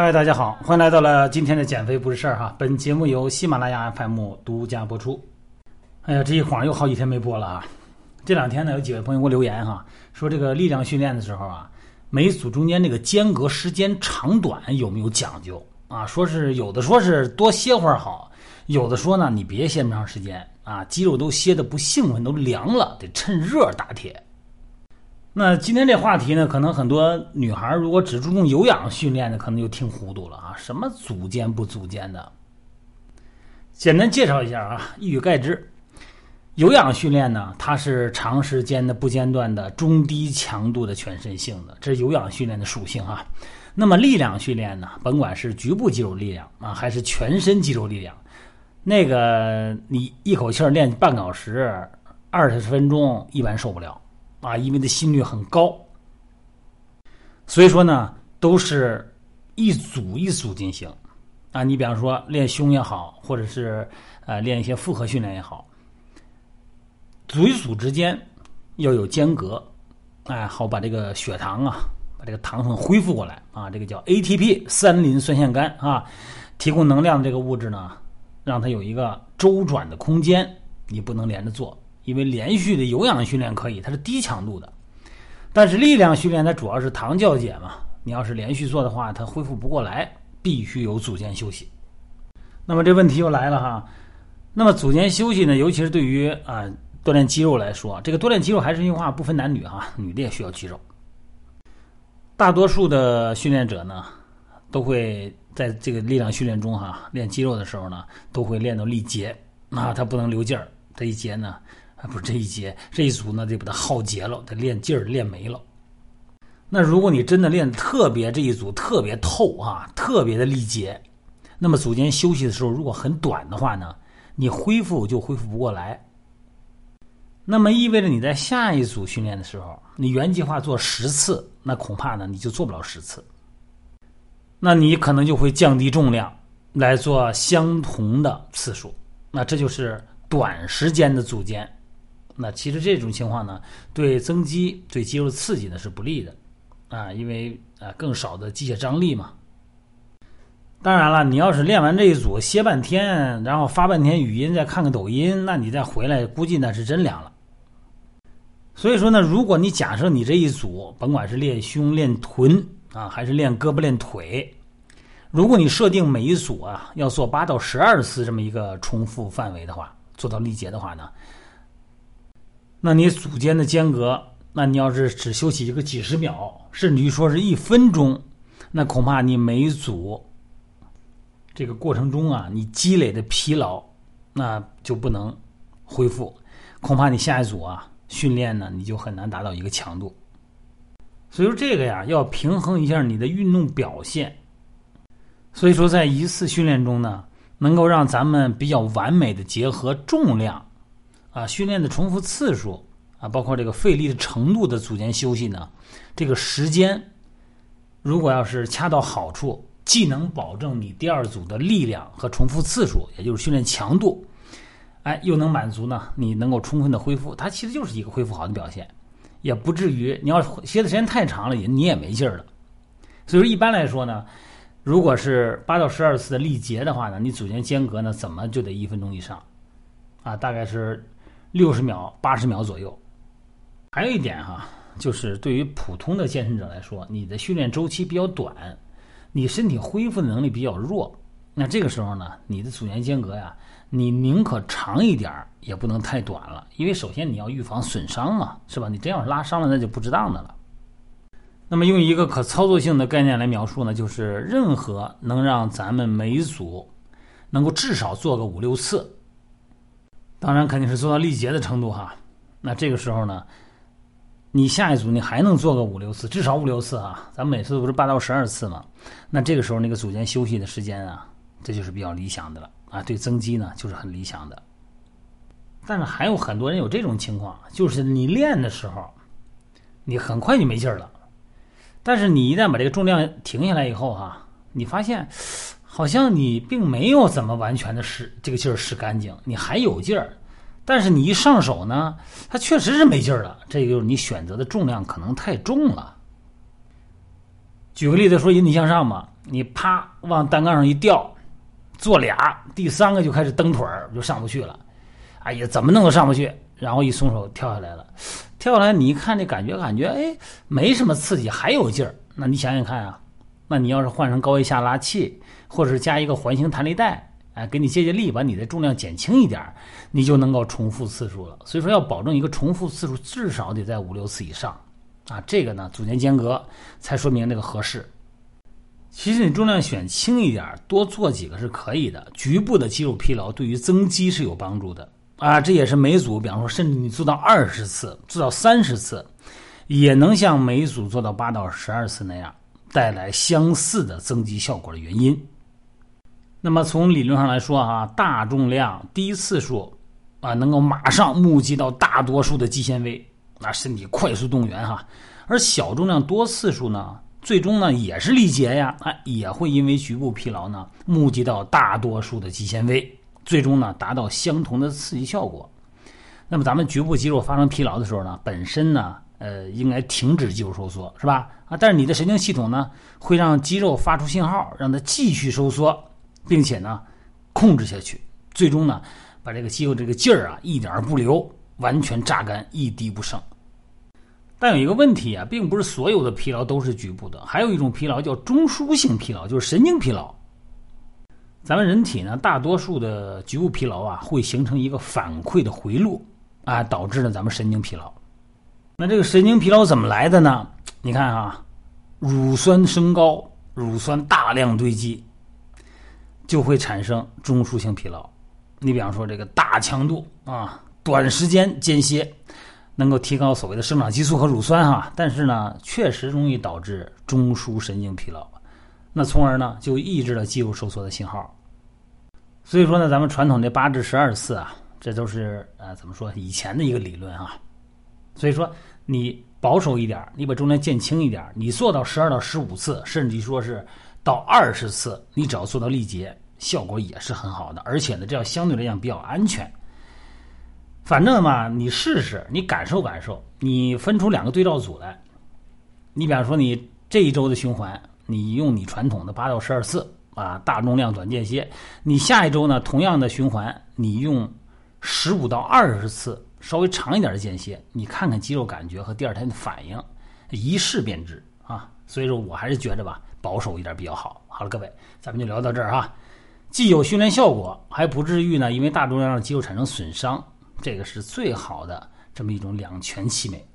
嗨，大家好，欢迎来到了今天的减肥不是事儿哈。本节目由喜马拉雅 FM 独家播出。哎呀，这一晃又好几天没播了啊！这两天呢，有几位朋友给我留言哈，说这个力量训练的时候啊，每组中间这个间隔时间长短有没有讲究啊？说是有的说是多歇会儿好，有的说呢你别歇那么长时间啊，肌肉都歇的不兴奋，都凉了，得趁热打铁。那今天这话题呢，可能很多女孩如果只注重有氧训练的，可能就听糊涂了啊。什么组间不组间的？简单介绍一下啊，一语概之。有氧训练呢，它是长时间的不间断的中低强度的全身性的，这是有氧训练的属性啊。那么力量训练呢，甭管是局部肌肉力量啊，还是全身肌肉力量，那个你一口气练半小时、二十分钟，一般受不了。啊，因为的心率很高，所以说呢，都是一组一组进行。啊，你比方说练胸也好，或者是呃练一些复合训练也好，组与组之间要有间隔，哎，好把这个血糖啊，把这个糖分恢复过来啊，这个叫 ATP 三磷酸腺苷啊，提供能量的这个物质呢，让它有一个周转的空间，你不能连着做。因为连续的有氧训练可以，它是低强度的，但是力量训练它主要是糖酵解嘛。你要是连续做的话，它恢复不过来，必须有组间休息。那么这问题又来了哈，那么组间休息呢？尤其是对于啊锻炼肌肉来说，这个锻炼肌肉还是那句话，不分男女哈，女的也需要肌肉。大多数的训练者呢，都会在这个力量训练中哈，练肌肉的时候呢，都会练到力竭啊，他不能留劲儿，这一节呢。啊，不是这一节这一组呢，得把它耗竭了，得练劲儿练没了。那如果你真的练特别这一组特别透啊，特别的力竭，那么组间休息的时候如果很短的话呢，你恢复就恢复不过来。那么意味着你在下一组训练的时候，你原计划做十次，那恐怕呢你就做不了十次。那你可能就会降低重量来做相同的次数，那这就是短时间的组间。那其实这种情况呢，对增肌、对肌肉刺激呢是不利的，啊，因为啊更少的机械张力嘛。当然了，你要是练完这一组歇半天，然后发半天语音，再看看抖音，那你再回来，估计那是真凉了。所以说呢，如果你假设你这一组，甭管是练胸、练臀啊，还是练胳膊、练腿，如果你设定每一组啊要做八到十二次这么一个重复范围的话，做到力竭的话呢？那你组间的间隔，那你要是只休息一个几十秒，甚至于说是一分钟，那恐怕你每组这个过程中啊，你积累的疲劳，那就不能恢复，恐怕你下一组啊训练呢，你就很难达到一个强度。所以说这个呀，要平衡一下你的运动表现。所以说，在一次训练中呢，能够让咱们比较完美的结合重量。啊，训练的重复次数啊，包括这个费力的程度的组间休息呢，这个时间如果要是恰到好处，既能保证你第二组的力量和重复次数，也就是训练强度，哎，又能满足呢你能够充分的恢复，它其实就是一个恢复好的表现，也不至于你要歇的时间太长了，也你也没劲儿了。所以说一般来说呢，如果是八到十二次的力竭的话呢，你组间间隔呢怎么就得一分钟以上啊，大概是。六十秒、八十秒左右。还有一点哈，就是对于普通的健身者来说，你的训练周期比较短，你身体恢复的能力比较弱。那这个时候呢，你的组间间隔呀，你宁可长一点也不能太短了。因为首先你要预防损伤嘛，是吧？你真要是拉伤了，那就不值当的了。那么用一个可操作性的概念来描述呢，就是任何能让咱们每组能够至少做个五六次。当然肯定是做到力竭的程度哈，那这个时候呢，你下一组你还能做个五六次，至少五六次啊，咱们每次不是八到十二次嘛？那这个时候那个组间休息的时间啊，这就是比较理想的了啊，对增肌呢就是很理想的。但是还有很多人有这种情况，就是你练的时候，你很快就没劲儿了，但是你一旦把这个重量停下来以后哈，你发现。好像你并没有怎么完全的使这个劲儿使干净，你还有劲儿，但是你一上手呢，它确实是没劲儿了。这就是你选择的重量可能太重了。举个例子说，引体向上嘛，你啪往单杠上一吊，做俩，第三个就开始蹬腿儿，就上不去了。哎呀，怎么弄都上不去，然后一松手跳下来了。跳下来你一看这感觉，感觉哎没什么刺激，还有劲儿。那你想想看啊，那你要是换成高位下拉器，或者是加一个环形弹力带，哎，给你借借力，把你的重量减轻一点，你就能够重复次数了。所以说要保证一个重复次数至少得在五六次以上啊。这个呢组间间隔才说明这个合适。其实你重量选轻一点，多做几个是可以的。局部的肌肉疲劳对于增肌是有帮助的啊。这也是每组，比方说，甚至你做到二十次，做到三十次，也能像每组做到八到十二次那样，带来相似的增肌效果的原因。那么从理论上来说啊，大重量低次数啊，能够马上募集到大多数的肌纤维，那身体快速动员哈。而小重量多次数呢？最终呢，也是力竭呀，啊，也会因为局部疲劳呢，募集到大多数的肌纤维，最终呢，达到相同的刺激效果。那么咱们局部肌肉发生疲劳的时候呢，本身呢，呃，应该停止肌肉收缩，是吧？啊，但是你的神经系统呢，会让肌肉发出信号，让它继续收缩，并且呢，控制下去，最终呢，把这个肌肉这个劲儿啊，一点儿不留，完全榨干，一滴不剩。但有一个问题啊，并不是所有的疲劳都是局部的，还有一种疲劳叫中枢性疲劳，就是神经疲劳。咱们人体呢，大多数的局部疲劳啊，会形成一个反馈的回路啊，导致了咱们神经疲劳。那这个神经疲劳怎么来的呢？你看啊，乳酸升高，乳酸大量堆积，就会产生中枢性疲劳。你比方说这个大强度啊，短时间间歇。能够提高所谓的生长激素和乳酸哈，但是呢，确实容易导致中枢神经疲劳，那从而呢就抑制了肌肉收缩的信号。所以说呢，咱们传统这八至十二次啊，这都是呃怎么说以前的一个理论啊。所以说你保守一点，你把重量减轻一点，你做到十二到十五次，甚至说是到二十次，你只要做到力竭，效果也是很好的，而且呢，这样相对来讲比较安全。反正嘛，你试试，你感受感受，你分出两个对照组来。你比方说，你这一周的循环，你用你传统的八到十二次啊，大重量短间歇。你下一周呢，同样的循环，你用十五到二十次，稍微长一点的间歇，你看看肌肉感觉和第二天的反应，一试便知啊。所以说我还是觉着吧，保守一点比较好。好了，各位，咱们就聊到这儿哈，既有训练效果，还不至于呢，因为大重量让肌肉产生损伤。这个是最好的这么一种两全其美。